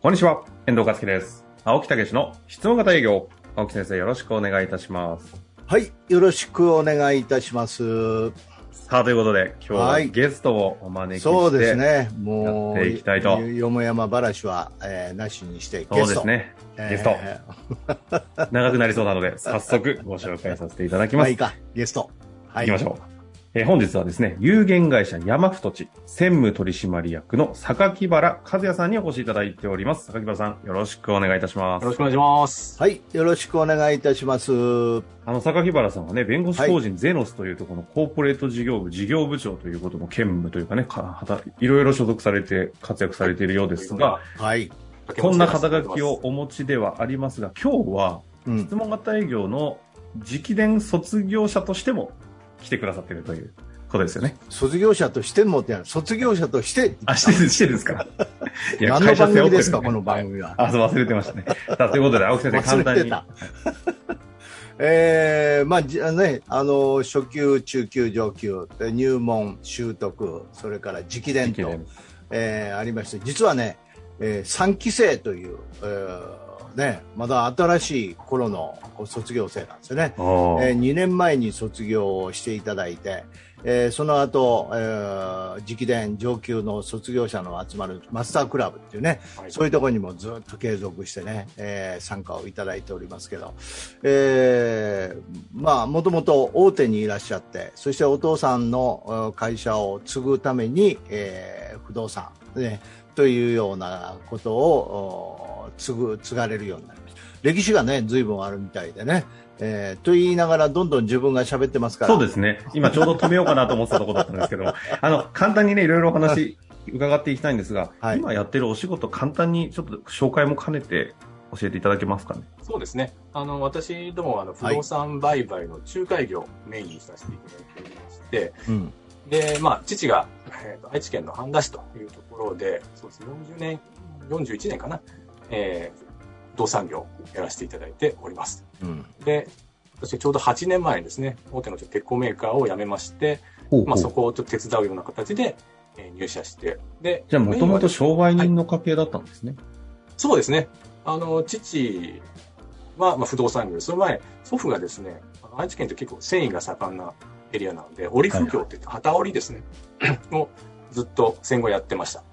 こんにちは、遠藤和樹です。青木武の質問型営業。青木先生、よろしくお願いいたします。はい、よろしくお願いいたします。さあ、ということで、今日ははいゲストをお招きして、そうですね、もう、やっていきたいとよもやま話は、えーなしにして、そうですね。ゲストト。え長くなりそうなので、早速ご紹介させていただきーます。いいか、ゲスト。は行きましょう。えー本日はですね、有限会社山太地専務取締役の榊原和也さんにお越しいただいております。榊原さん、よろしくお願いいたします。よろしくお願いします。はい、よろしくお願いいたします。あの、榊原さんはね、弁護士法人ゼノスというところのコーポレート事業部事業部長ということも兼務というかね、かはたいろいろ所属されて活躍されているようですが、はい。こんな肩書きをお持ちではありますが、今日はうん質問型営業の直伝卒業者としても来てくださっているということですよね。卒業者としてもって卒業者として、あ、してる、してるですかい 何の番組ですか、この番組は。あ、そう、忘れてましたね。ということで、青木先生、簡単に。えー、まあ、じあね、あの、初級、中級、上級、で入門、習得、それから直伝と、直伝えーありまして、実はね、え3期生という、えーね、まだ新しい頃の卒業生なんですよね。えー2年前に卒業をしていただいて、えーその後、えー直伝上級の卒業者の集まるマスタークラブっていうね、はいそういうところにもずっと継続してね、えー参加をいただいておりますけど、えーまあ、もともと大手にいらっしゃって、そしてお父さんのえー会社を継ぐために、えー不動産、ね、というようなことをぐ、継がれるようになりました。歴史がね、随分あるみたいでね、えーと言いながらどんどん自分が喋ってますから。そうですね。今ちょうど止めようかなと思ってたところだったんですけど、あの、簡単にね、いろいろお話伺っていきたいんですが、はい今やってるお仕事、簡単にちょっと紹介も兼ねて教えていただけますかね？そうですね。あの、私どもはあの不動産売買の仲介業をメインにさせていただいておりまして、うん。で、まあ、父が、えーと愛知県の半田市というところで、そうですね、40年、41年かな、えー不動産業をやらせていただいております。うん。で、私ちょうど8年前にですね、大手の鉄鋼メーカーを辞めまして、まあ、そこをちょっと手伝うような形で、えー入社して、で、じゃあ、もともと商売人の家系だったんですね。そうですね。あの、父は、まあ、不動産業で、その前、祖父がですね、愛知県って結構繊維が盛んなエリアなので、織り不況って言って、旗織りですね、をずっと戦後やってました。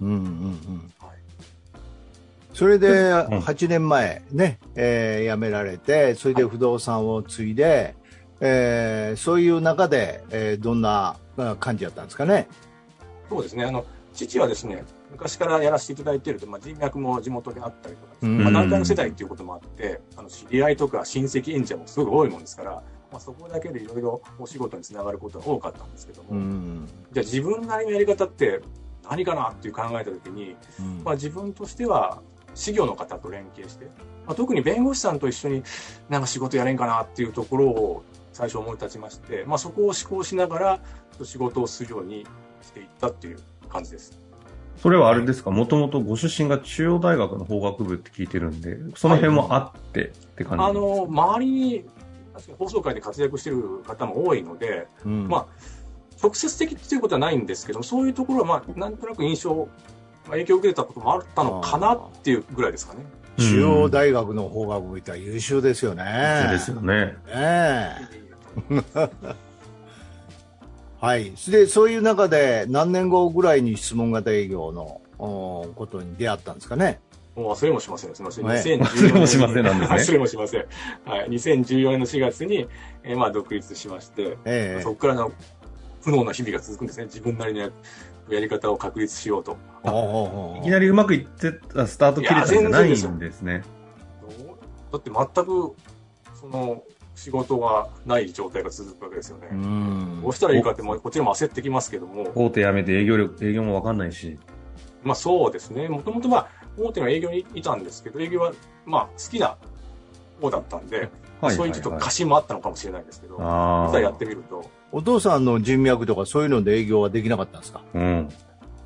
うんうんうんはいそれでうん。8年前ね、えー辞められて、それで不動産を継いで、えーそういう中で、えーどんなあ感じだったんですかね？そうですね。あの、父はですね、昔からやらせていただいていると、まあ、人脈も地元であったりとかね、うん。まあ、団体の世代っていうこともあって、あの、知り合いとか親戚演者もすごく多いもんですから、まあ、そこだけでいろいろお仕事につながることが多かったんですけども、うん。じゃあ自分なりのやり方って何かなっていう考えたときに、うん。まあ、自分としては、事業の方と連携して、まあ、特に弁護士さんと一緒になんか仕事やれんかなっていうところを最初思い立ちまして、まあ、そこを思考しながら仕事をするようにしていったっていう感じです。それはあれですか、もともとご出身が中央大学の法学部って聞いてるんで、その辺もあってって感じあですか？の、周りに、確かに放送界で活躍している方も多いので、うん。まあ、直接的っていうことはないんですけど、そういうところは、まあ、なんとなく印象、まあ影響を受けたこともあったのかなっていうぐらいですかね。中央大学の法学部って優秀ですよね。そうですよね。ねえ はい。で、そういう中で何年後ぐらいに質問型営業のおことに出会ったんですかね。もう忘れもしません。すみません。はい2014年に忘れもしませんなんですね忘れもしません。はい。2014年の4月に、えーまあ、独立しまして、ええそこからの不能な日々が続くんですね。自分なりのややり方を確立しようと。いきなりうまくいってたスタート切れたんじゃないんですね。だって全く、その、仕事がない状態が続くわけですよね。うんどうしたらいいかって、もうこっちも焦ってきますけども、大手辞めて営業力、営業もわかんないし。まあそうですね。もともとまあ、大手の営業にいたんですけど、営業はまあ好きな方だったんで、はいそういうちょっと過信もあったのかもしれないですけど、あ実際やってみると、お父さんの人脈とかそういうので営業はできなかったんですか？あ。うん。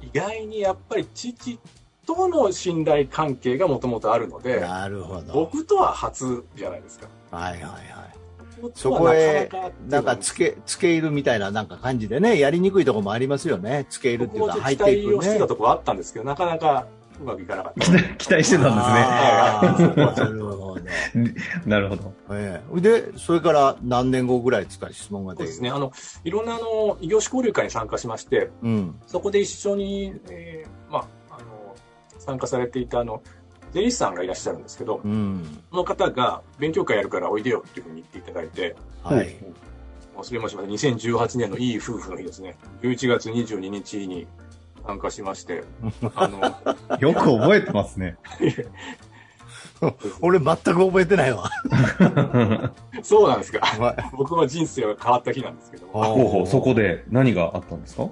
意外にやっぱり父との信頼関係がもともとあるので、なるほど。僕とは初じゃないですか。はいはいはい。そこへなんかつけ、つけ入るみたいななんか感じでね、やりにくいところもありますよね。つけ入るっていうか、入っていく期待をしてたね。ところあったんですけど、なかなかうまくいかなかっ期待 期待してたん。ですね。なるほど。ええで、それから何年後ぐらいですか、質問が出る。たそうですね。あの、いろんなあの、異業種交流会に参加しまして、うん。そこで一緒に、えーまあ、あの、参加されていたあの、税理士さんがいらっしゃるんですけど、うん。その方が勉強会やるからおいでよっていうふうに言っていただいて、はい。忘れました。2018年のいい夫婦の日ですね。11月22日に参加しまして、あの、よく覚えてますね。俺全く覚えてないわ。そうなんですか。はい僕は人生が変わった日なんですけども、あほうほう、そこで何があったんですか？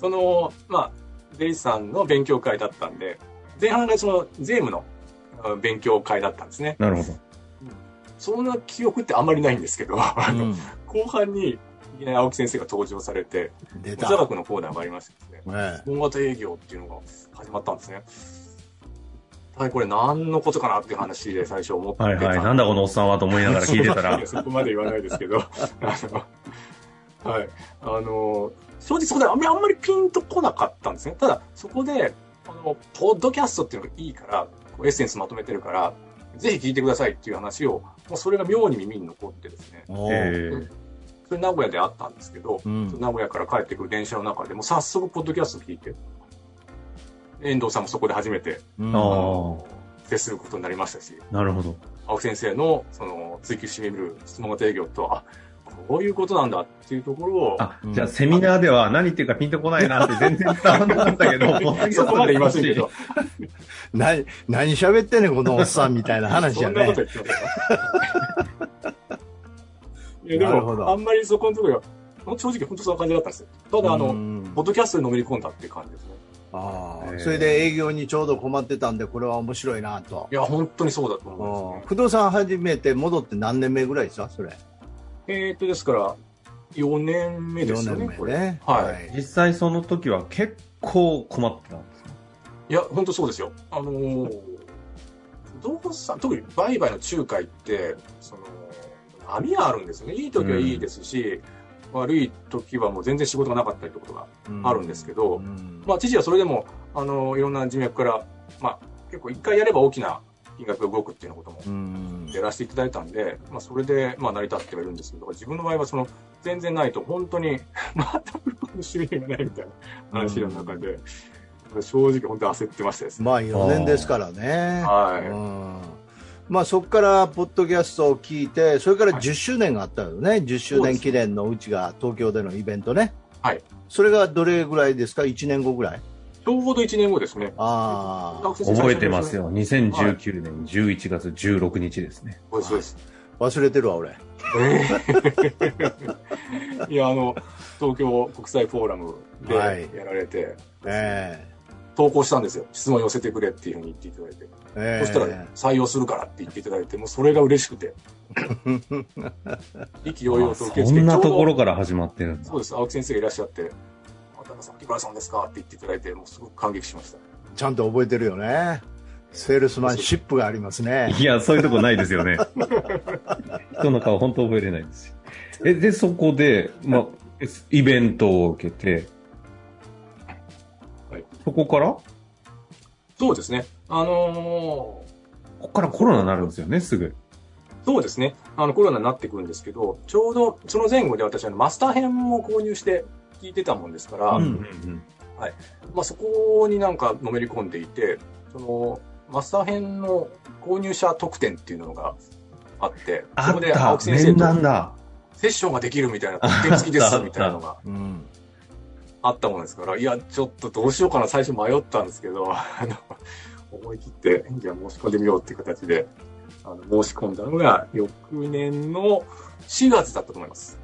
その、まあ、税理士さんの勉強会だったんで、前半がその税務のあ勉強会だったんですね。なるほど。そんな記憶ってあんまりないんですけど、うん後半にいきなり青木先生が登場されて、出た。座学のコーナーがありましてですね、え本型営業っていうのが始まったんですね。はい、これ何のことかなっていう話で最初思ってたはいはい。なんだこのおっさんはと思いながら聞いてたら。そこまで言わないですけど、あの、はい。あの、正直そこであんまりあんまりピンとこなかったんですね。ただ、そこで、あの、ポッドキャストっていうのがいいから、エッセンスまとめてるから、ぜひ聞いてくださいっていう話を、もうそれが妙に耳に残ってですね、それ名古屋であったんですけど、うん。名古屋から帰ってくる電車の中でもう早速ポッドキャスト聞いて、遠藤さんもそこで初めてうん。接することになりましたし、ー、なるほど。青木先生のその追求してみる質問型営業と、あ、こういうことなんだっていうところを、じゃあセミナーでは何言ってるかピンとこないなって全然伝わらなかったけど、そこまで言いませんけど、何、何喋ってんねん、このおっさんみたいな話じゃね。そんなこと。言っていや、でも、あんまりそこのところが、正直本当そんな感じだったんですよ。ただ、あうの、んポッドキャストにのめり込んだっていう感じですね。ああそれで営業にちょうど困ってたんで、これは面白いなとい。や、本当にそうだとう思うんですね。ん不動産始めて戻って何年目ぐらいですか、それ？えーっと、ですから、4年目ですよ4ね、年これ。目ね。はい実際その時は結構困ってたんですか？いや、本当そうですよ。あのー、不動産、特に売買の仲介って、その、波があるんですよね。いい時はいいですし、悪い時はもう全然仕事がなかったりってことがうん。あるんですけど、うん。まあ、知事はそれでも、あの、いろんな人脈から、まあ、結構一回やれば大きな金額が動くっていうようなこともうん。やらせていただいたんで、まあ、それで、まあ、成り立ってはいるんですけど、自分の場合はその、全然ないと、本当に、全くこの収入がないみたいな話の中で、正直本当焦ってましたですね。まあ4年ですからね。はい。うんまあそこからポッドキャストを聞いて、それから10周年があったよね。10周年記念のうちが東京でのイベントね。はい。それがどれぐらいですか ?1 年後ぐらい？ちょうど1年後ですね。ああ、覚えてます。よ。2019年11月16日ですね。そうです、そうです。忘れてるわ、俺。いや、あの、東京国際フォーラムではいやられて、え投稿したんですよ。質問寄せてくれっていうふうに言っていただいて。えええそしたら、採用するからって言っていただいて、もうそれが嬉しくて。意気揚々と受けそ付けんなところから始まってるんだどそう。です。青木先生がいらっしゃって、あ、田中さん、木村さんですかって言っていただいて、もうすごく感激しました。ちゃんと覚えてるよね。セールスマンシップがありますね。いや、そういうとこないですよね。人の顔本当覚えれないですし。え、で、そこで、まあ、イベントを受けて、はいそこから？そうですね。あのーここからコロナになるんですよね、すぐ。そうですね。あの、コロナになってくるんですけど、ちょうどその前後で私、あの、マスター編も購入して聞いてたもんですから、うんうんまあ、そこになんかのめり込んでいて、その、マスター編の購入者特典っていうのがあって、あそこで青木先生とだ。セッションができるみたいな、特典付きですみたいなのが うん。あったものですから、いや、ちょっとどうしようかな、最初迷ったんですけど、あの、思い切って、じゃあ申し込んでみようっていう形で、あの、申し込んだのが、翌年の4月だったと思います。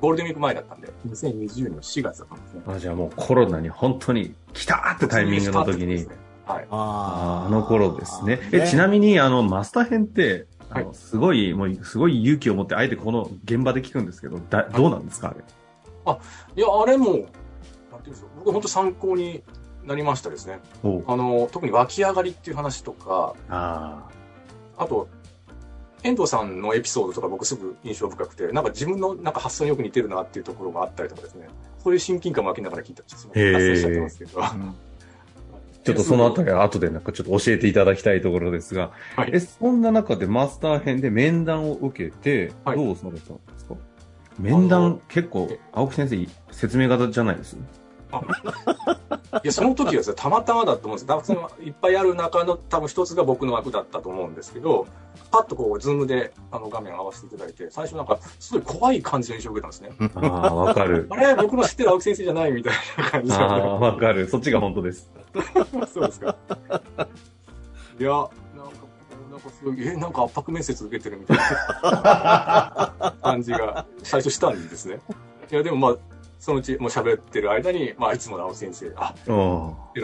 ゴールデンウィーク前だったんで、2020年の4月だったんですね。あじゃあもうコロナに本当に来たーってタイミングの時に、はい。あーあの頃ですね。ねえ、ちなみに、あの、マスター編って、あの、はすごい、もう、すごい勇気を持って、あえてこの現場で聞くんですけど、だ、どうなんですか、あれ？いや、あれも、なんていうんですか、僕本当参考になりましたですね。おあの、特に湧き上がりっていう話とか、ああと、遠藤さんのエピソードとか僕すぐ印象深くて、なんか自分のなんか発想によく似てるなっていうところがあったりとかですね、そういう親近感も湧きながら聞いたりして、す。ごくへー。発生しちゃってますけど、あ。ちょっとそのあたりは後でなんかちょっと教えていただきたいところですが、はい。え、そんな中でマスター編で面談を受けて、はい。どうされたんですか？面談結構、青木先生、説明型じゃないです？いや、その時はですね、たまたまだと思うんですいっぱいある中の多分一つが僕の枠だったと思うんですけど、パッとこう、ズームであの画面を合わせていただいて、最初なんか、すごい怖い感じの印象を受けたんですね。ああ、わかるあ。れ僕の知ってる青木先生じゃないみたいな感じ ああ、わかる。そっちが本当です。そうですか。いや、なんか、なんかすごい、え、なんか圧迫面接受けてるみたいな感じが最初したんですね。いや、でもまあ、そのうちもう喋ってる間に、まあ、いつもの青木先生、あ、うん。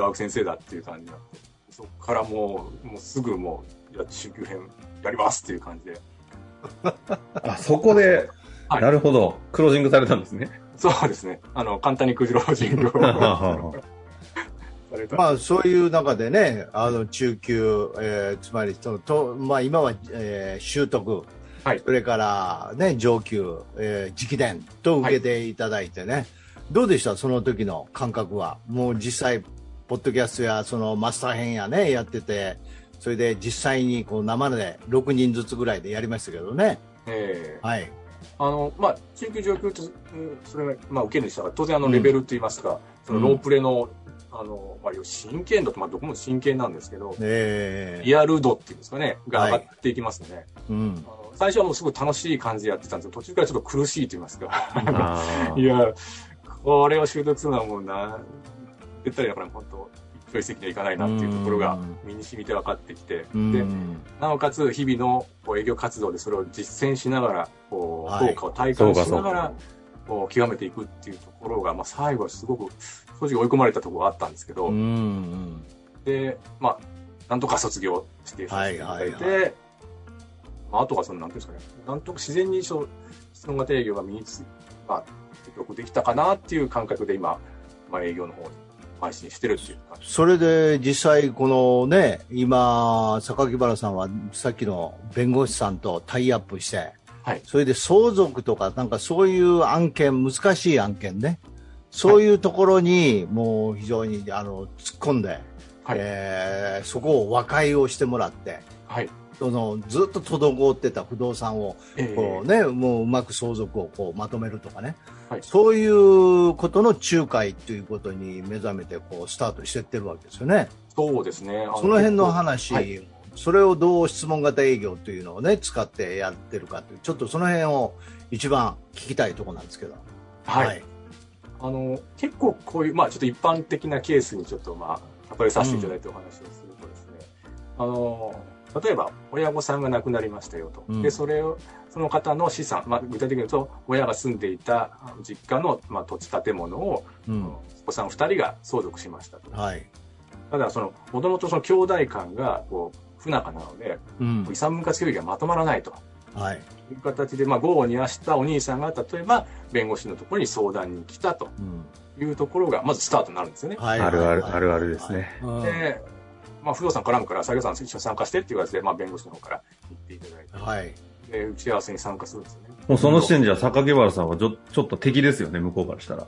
青木先生だっていう感じになって、そこからもう、もうすぐもう、いや、中級編やりますっていう感じで。あ、そこで、はいなるほど。クロージングされたんですね。そうですね。あの、簡単にクジラを 人口された。まあ、そういう中でね、あの中級、えーつまりそのと、まあ、今は、えー習得、はいそれから、ね、上級、えー直伝と受けていただいてね、どうでした、その時の感覚は？もう実際、ポッドキャストやそのマスター編やね、やってて、それで実際にこう生で6人ずつぐらいでやりましたけどね。ええはい。あの、まあ、中級上級と、うんそれが、まあ、受けるにしたら、当然あの、レベルといいますか、そのロープレの、あの、まあ、真剣度と、まあ、どこも真剣なんですけど、えーリアル度っていうんですかね、が上がっていきますね。うんあの最初はもうすごい楽しい感じでやってたんですけど、途中からちょっと苦しいと言いますか。あいや、これを習得するのはもうな、絶対だから本当、一朝一夕にはいかないなっていうところが身に染みて分かってきて、うん。で、なおかつ日々のこう営業活動でそれを実践しながら、こう、はい。効果を体感しながら、こう、極めていくっていうところが、まあ最後はすごく、正直追い込まれたところがあったんですけど、で、まあ、なんとか卒業していただい。て、はいはまあ、あとはその、なんていうんですかね、なんとか自然にそう質問型営業が身につ、まあ、結局できたかなっていう感覚で今、まあ、営業の方に邁進してるっていう感じ。それで実際、このね、今、榊原さんはさっきの弁護士さんとタイアップして、はいそれで相続とか、なんかそういう案件、難しい案件ね、そういうところにもう非常にあの突っ込んで、はいえーそこを和解をしてもらって、はい。そのずっと滞ってた不動産をえーこう、ね、もううまく相続をこうまとめるとかね、はいそういうことの仲介ということに目覚めてこうスタートしていってるわけですよね。そうですね。あその辺の話、はいそれをどう質問型営業というのをね、使ってやってるかという、ちょっとその辺を一番聞きたいところなんですけど。はい。あの、結構こういう、まあちょっと一般的なケースにちょっとまあ、例えさせていただいてお話をするとですね、あの、例えば親御さんが亡くなりましたよと。うんで、それを、その方の資産、まあ具体的に言うと、親が住んでいた実家の、まあ、土地建物を、うん。お子さん二人が相続しましたと。はい。ただ、その、もともとその兄弟間が、こう、不仲なので、うん遺。産分割協議がまとまらないと。はい。いう形で、まあ、業を煮やしたお兄さんが、例えば、弁護士のところに相談に来たとうん。いうところが、まずスタートになるんですよね。はい。あるある、はいあるあるです。ね。はいで、まあ、不動産絡むから、作業さん一緒に参加してっていう形で、まあ、弁護士の方から言っていただいて、はい。で、打ち合わせに参加するんですよね。もうその時点じゃ榊原さんはちょちょっと敵ですよね、向こうからしたら。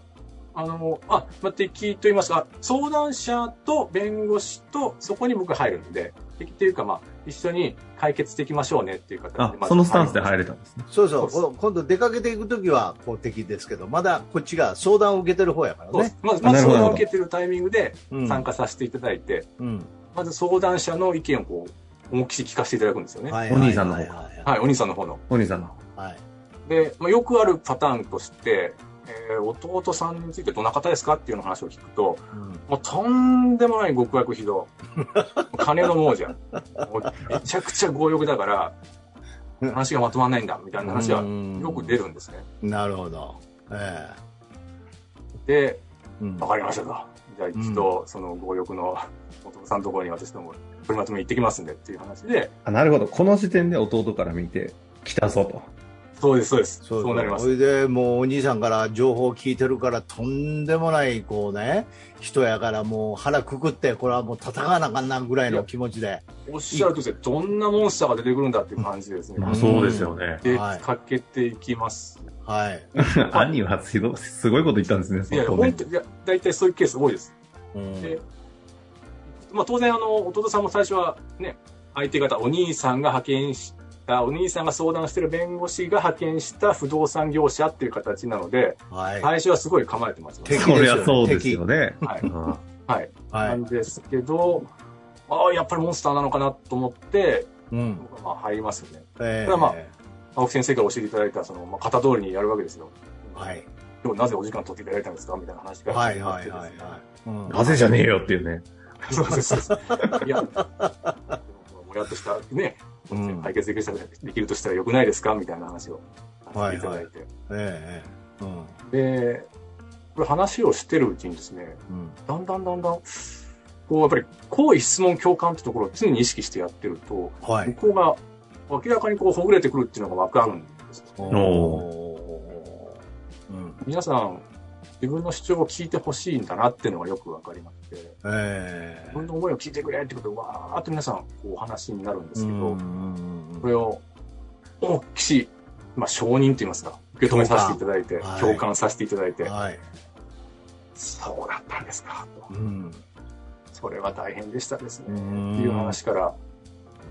あの、あ、まあ、敵と言いますか、相談者と弁護士と、そこに僕入るんで、敵っていうか、まあ、一緒に解決していきましょうねっていう形で、そのスタンスで入る。れたんですね。そうそうそうこ今度出かけていくときは公的ですけど、まだこっちが相談を受けてる方やからね。まず、まず相談を受けてるタイミングでうん参加させていただいて、うん。まず相談者の意見をこう、思いっきり聞かせていただくんですよね。はい、はいお兄さんの方はいはいお兄さんの方の。お兄さんの。はい。で、まあ、よくあるパターンとして、えー弟さんについてどんな方ですかっていうの話を聞くと、うんもうとんでもない極悪非道。金の亡者。もうめちゃくちゃ強欲だから、話がまとまらないんだ、みたいな話はよく出るんですね。なるほど。えで、えうんわかりましたと。じゃあ一度、その強欲の弟さんのところに私ども取りまとめ行ってきますんでっていう話で、あ、なるほど。この時点で弟から見て、来たぞと。そうです、そうです。そうそうなりますそ。れでもうお兄さんから情報を聞いてるからとんでもないこうね人やからもう腹くくってこれはもう戦わなあかんなぐらいの気持ちでおっしゃるとですね、どんなモンスターが出てくるんだっていう感じでですね。うんそうですよね。で、はいかけていきます。はい、兄はすごいこと言ったんですね、そいや、本当いや、大体そういうケース多いです。うんで、まあ、当然、あの、弟さんも最初はね、相手方、お兄さんが派遣した、お兄さんが相談してる弁護士が派遣した不動産業者っていう形なので、はい。最初はすごい構えてますよね。敵そりゃそうですよね。はいうんはい。はないん。ですけど、ああ、やっぱりモンスターなのかなと思って、うん。まあ入りますよね。えこれはま青木先生から教えていただいた、その、まあ、型通りにやるわけですよ。はい。今日なぜお時間取っていただいたんですかみたいな話からはい。はいはいはい。うんなぜじゃねえよっていうね。そうです。そうですいや、もやっとした、ね、うん解決できるしたらできるとしたらよくないですか？みたいな話をさせていただいて。えええうん。で、これ話をしてるうちにですね、うん。だんだんだんだん、こう、やっぱり、好意質問共感ってところを常に意識してやってると、はい。向こうが明らかにこう、ほぐれてくるっていうのがわかるんですよ。おーうん。皆さん、自分の主張を聞いてほしいんだなっていうのがよくわかりまして、ええ。自分の思いを聞いてくれってことで、わーっと皆さん、こう、お話になるんですけど、うんうんこれを、大きし、まあ、承認と言いますか、受け止めさせていただいて、共感させていただいて、うんはい。そうだったんですか、と。うん。それは大変でしたですね、うん。っていう話から、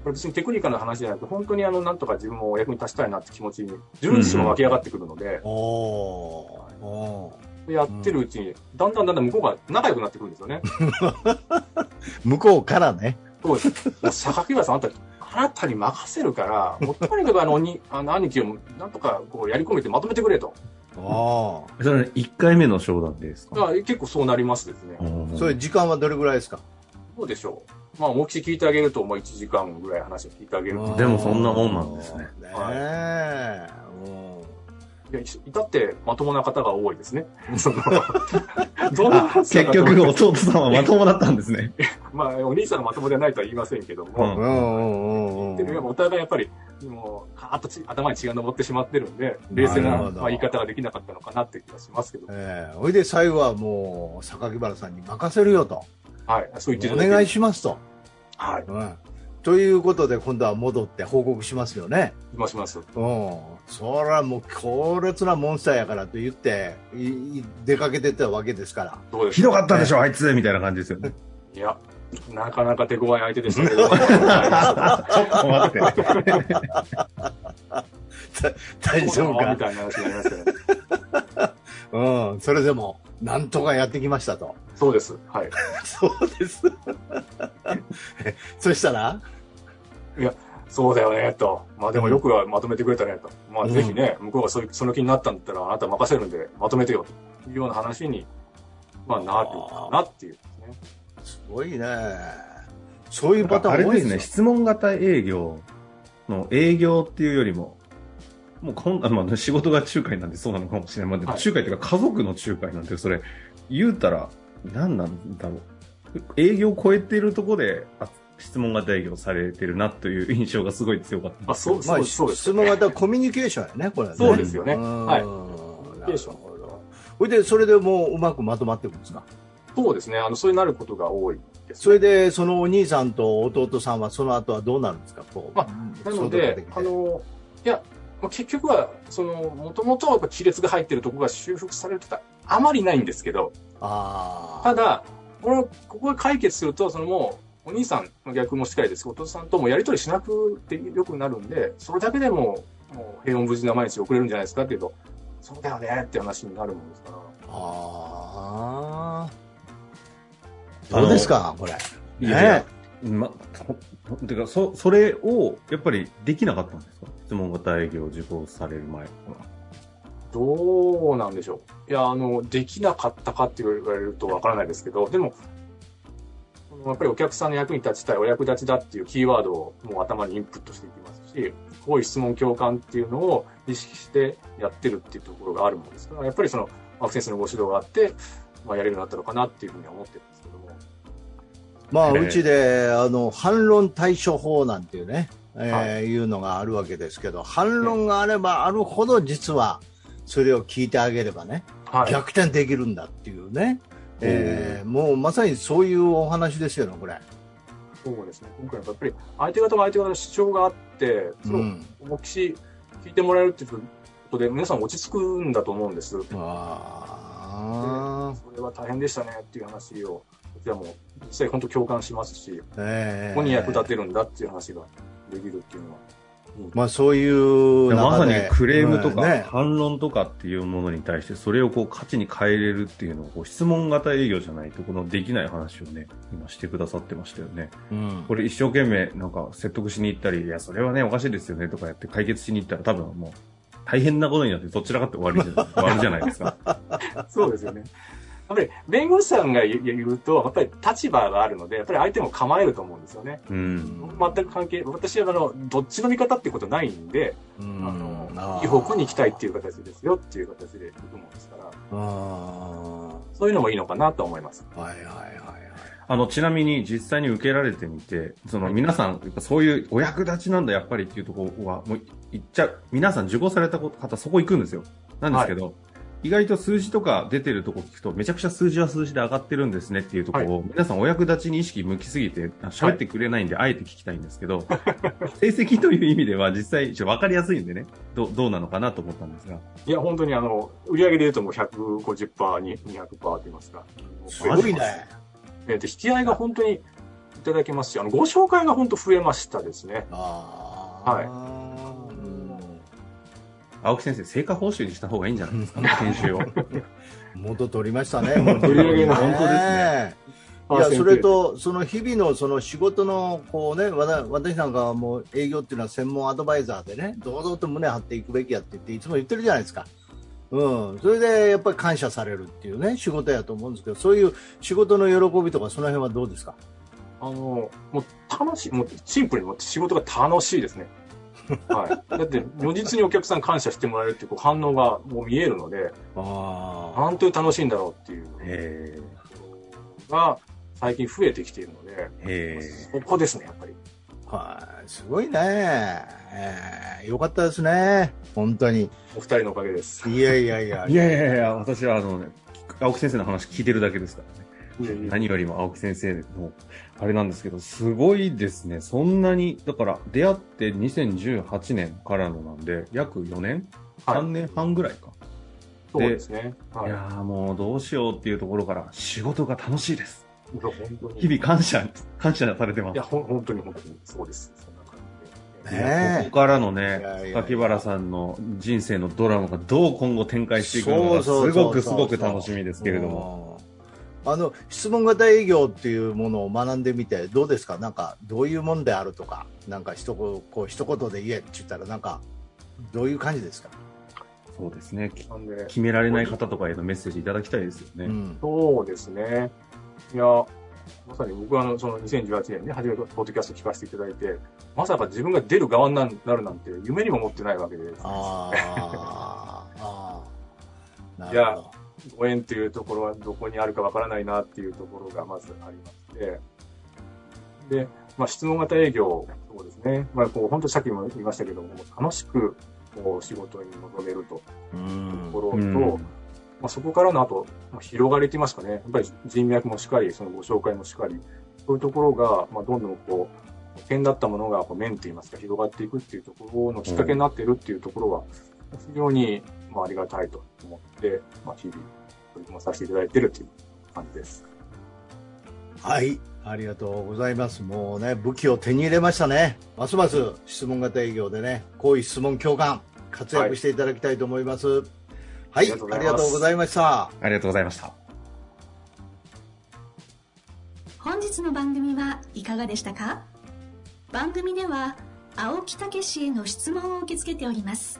これ別にテクニカルな話じゃなくて、本当にあの、なんとか自分もお役に立ちたいなって気持ちに、自分自身も湧き上がってくるので、おー。おーやってるうちに、だんだんだんだん向こうが仲良くなってくるんですよね。向こうからね。そうです。榊原さん、あんた、あなたに任せるから、もうとにかくあの、にあの兄貴をなんとかこうやり込めてまとめてくれと。あそれ1回目の商談ですか？結構そうなりますですね。あ。それ時間はどれぐらいですか？どうでしょう。まあ、大きし聞いてあげると、もう1時間ぐらい話を聞いてあげると。でもそんなもんなんですねねえ。いや、い至ってまともな方が多いですね。その、結局、弟さんはまともだったんですね。まあ、お兄さんがまともでないとは言いませんけどうも、うんお互いやっぱり、もう、カーッとち頭に血が上ってしまってるんで、冷静な、まあ、言い方ができなかったのかなっていう気がしますけど、ええほいで最後はもう、榊原さんに任せるよと。はい、そう言っていお。願いしますと。はい、うん。ということで、今度は戻って報告しますよね。しますします。うん。そらもう強烈なモンスターやからと言って、出かけてったわけですから。どうですひどかったでしょ、あいつみたいな感じですよね。いや、なかなか手強い相手でしたけど、ちょっと待って。大丈夫か？みたいな話になりますけど、うん。それでも、なんとかやってきましたと。そうです。はい。そうです。そしたら？そうだよね、と。まあでもよくはまとめてくれたね、と。まあうんぜひね、向こうがそういうその気になったんだったら、あなた任せるんで、まとめてよ、というような話に、まあなるかなっていうね。すごいね。そういうパターあれですね、ン多いですね。質問型営業の営業っていうよりも、もうこんあまあ、仕事が仲介なんでそうなのかもしれない。まあ、仲介というか家族の仲介なんで、それ、言うたら、何なんだろう。営業を超えてるところで、あ質問型営業されてるなという印象がすごい強かったんあ。そう、まあ、そうそうです質問型コミュニケーションやね、これはね。そうですよねうんはいなるケーションほど。ほいで、それでもううまくまとまっていくんですか？そうですね。あの、そうなることが多いです、それで、そのお兄さんと弟さんはその後はどうなるんですか？こう。まなので、あの、いや、まあ結局は、その、もともと亀裂が入ってるところが修復されてた、あまりないんですけど、ああ。ただ、この、ここが解決すると、そのもう、お兄さんの逆もしっかりですお父さんともやりとりしなくてよくなるんで、それだけでも、もう平穏無事な毎日送れるんじゃないですかっていうと、そうだよねって話になるもんですから。ああ。どうですかこれ？いやいやま、てか、そ、それを、やっぱりできなかったんですか？質問型営業を受講される前は。どうなんでしょう。いや、あの、できなかったかって言われるとわからないですけど、でも、やっぱりお客さんの役に立ちたい、お役立ちだっていうキーワードをもう頭にインプットしていきますし、こういう質問共感っていうのを意識してやってるっていうところがあるものですから、やっぱりその、青木先生のご指導があって、まあ、やれるようになったのかなっていうふうには思ってるんですけども。まあ、ええうちで、あの、反論対処法なんていうね、えはーいうのがあるわけですけど、反論があればあるほど実は、それを聞いてあげればね、はい。逆転できるんだっていうね、えーもうまさにそういうお話ですよね、これ。そうですね。今回はやっぱり相手方が相手方の主張があって、それをうん。重きし聞いてもらえるっていうことで、皆さん落ち着くんだと思うんです。あそれは大変でしたねっていう話をちらも実際本当共感しますし、ええここに役立てるんだっていう話ができるっていうのは、まあそういうまさにクレームとか反論とかっていうものに対してそれをこう価値に変えれるっていうのをこう質問型営業じゃないとこのできない話をね今してくださってましたよね。うん。これ一生懸命なんか説得しに行ったりいやそれはねおかしいですよねとかやって解決しに行ったら多分もう大変なことになってどちらかって終わりじゃ終わるじゃないですか。そうですよね。やっぱり弁護士さんが言うと、やっぱり立場があるので、やっぱり相手も構えると思うんですよね。うん全く関係、私はあの、どっちの味方っていうことないんで、うんあのいい方向に行きたいっていう形ですよっていう形で行くもんですから、あそういうのもいいのかなと思います。ーはいはいはいはいあの、ちなみに実際に受けられてみて、その皆さん、やっぱそういうお役立ちなんだ、やっぱりっていうところは、もう言っちゃう。皆さん受講された方、そこ行くんですよ。なんですけど、意外と数字とか出てるとこ聞くと、めちゃくちゃ数字は数字で上がってるんですねっていうところを、皆さんお役立ちに意識向きすぎて、あ喋ってくれないんで、あえて聞きたいんですけど、成績という意味では実際、ちょっと分かりやすいんでね、どうどうなのかなと思ったんですが。いや、本当にあの、売上で言うともう150%に200%と言いますか。すごいねえーで、引き合いが本当にいただけますし、あの、ご紹介が本当増えましたですね。ああはいうん青木先生、成果報酬にした方がいいんじゃないですか、研修を。元取りました ね、本当ですね。いや、それと、その日々のその仕事の、こうね、私なんかはもう営業っていうのは専門アドバイザーでね、堂々と胸張っていくべきやって言って、いつも言ってるじゃないですか。うん。それでやっぱり感謝されるっていうね、仕事やと思うんですけど、そういう仕事の喜びとか、その辺はどうですか？あの、もう楽しい、もうシンプルに仕事が楽しいですね。はい。だって、如実にお客さん感謝してもらえるっていう反応がもう見えるので、あ本当に楽しいんだろうっていうが最近増えてきているので、そこですね、やっぱり。あ。はい。すごいね。えーよかったですね。本当に。お二人のおかげです。いやいやいや。いやいやいや、私はあのね、青木先生の話聞いてるだけですからね。何よりも青木先生の、あれなんですけど、すごいですね。そんなに、だから出会って2018年からのなんで、約4年、はい ?3 年半ぐらいか。そうですね。はいい。やーもうどうしようっていうところから、仕事が楽しいです。いや本当に。日々感謝、感謝されてますいや、。ほん本当に本当にそうです。そんな感じで。ねここからのね柿原さんの人生のドラマがどう今後展開していくのか、すごくすごく楽しみですけれども。うんあの質問型営業っていうものを学んでみてどうですか？なんかどういうもんであるとか？なんか一言こう一言で言えって言ったらなんかどういう感じですか、そうですね。決められない方とかへのメッセージいただきたいですよね。うんそうですね。いや、まさに僕はあの、その2018年ね、初めてポッドキャスト聞かせていただいて、まさか自分が出る側になるなんて夢にも思ってないわけです。あーあーなるいやほどご縁というところはどこにあるかわからないなっていうところがまずありまして、で、まあ、質問型営業、そうですね。まあ、こう、本当さっきも言いましたけども、楽しく、こう、仕事に臨めると。うん。ころと、うんまあ、そこからの後、まあ、広がりって言いますかね、やっぱり人脈もしっかり、そのご紹介もしっかり、そういうところが、まあ、どんどんこう、点だったものがこう面って言いますか、広がっていくっていうところのきっかけになっているっていうところは、非常に、まあ、ありがたいと思って、まあ、日々、取り組まさせていただいているという感じです。はい。ありがとうございます。もうね武器を手に入れましたね。ますます質問型営業でね好意質問共感活躍していただきたいと思います。はい、ありがとうござい。ありがとうございました。ありがとうございました。本日の番組はいかがでしたか？番組では青木武氏への質問を受け付けております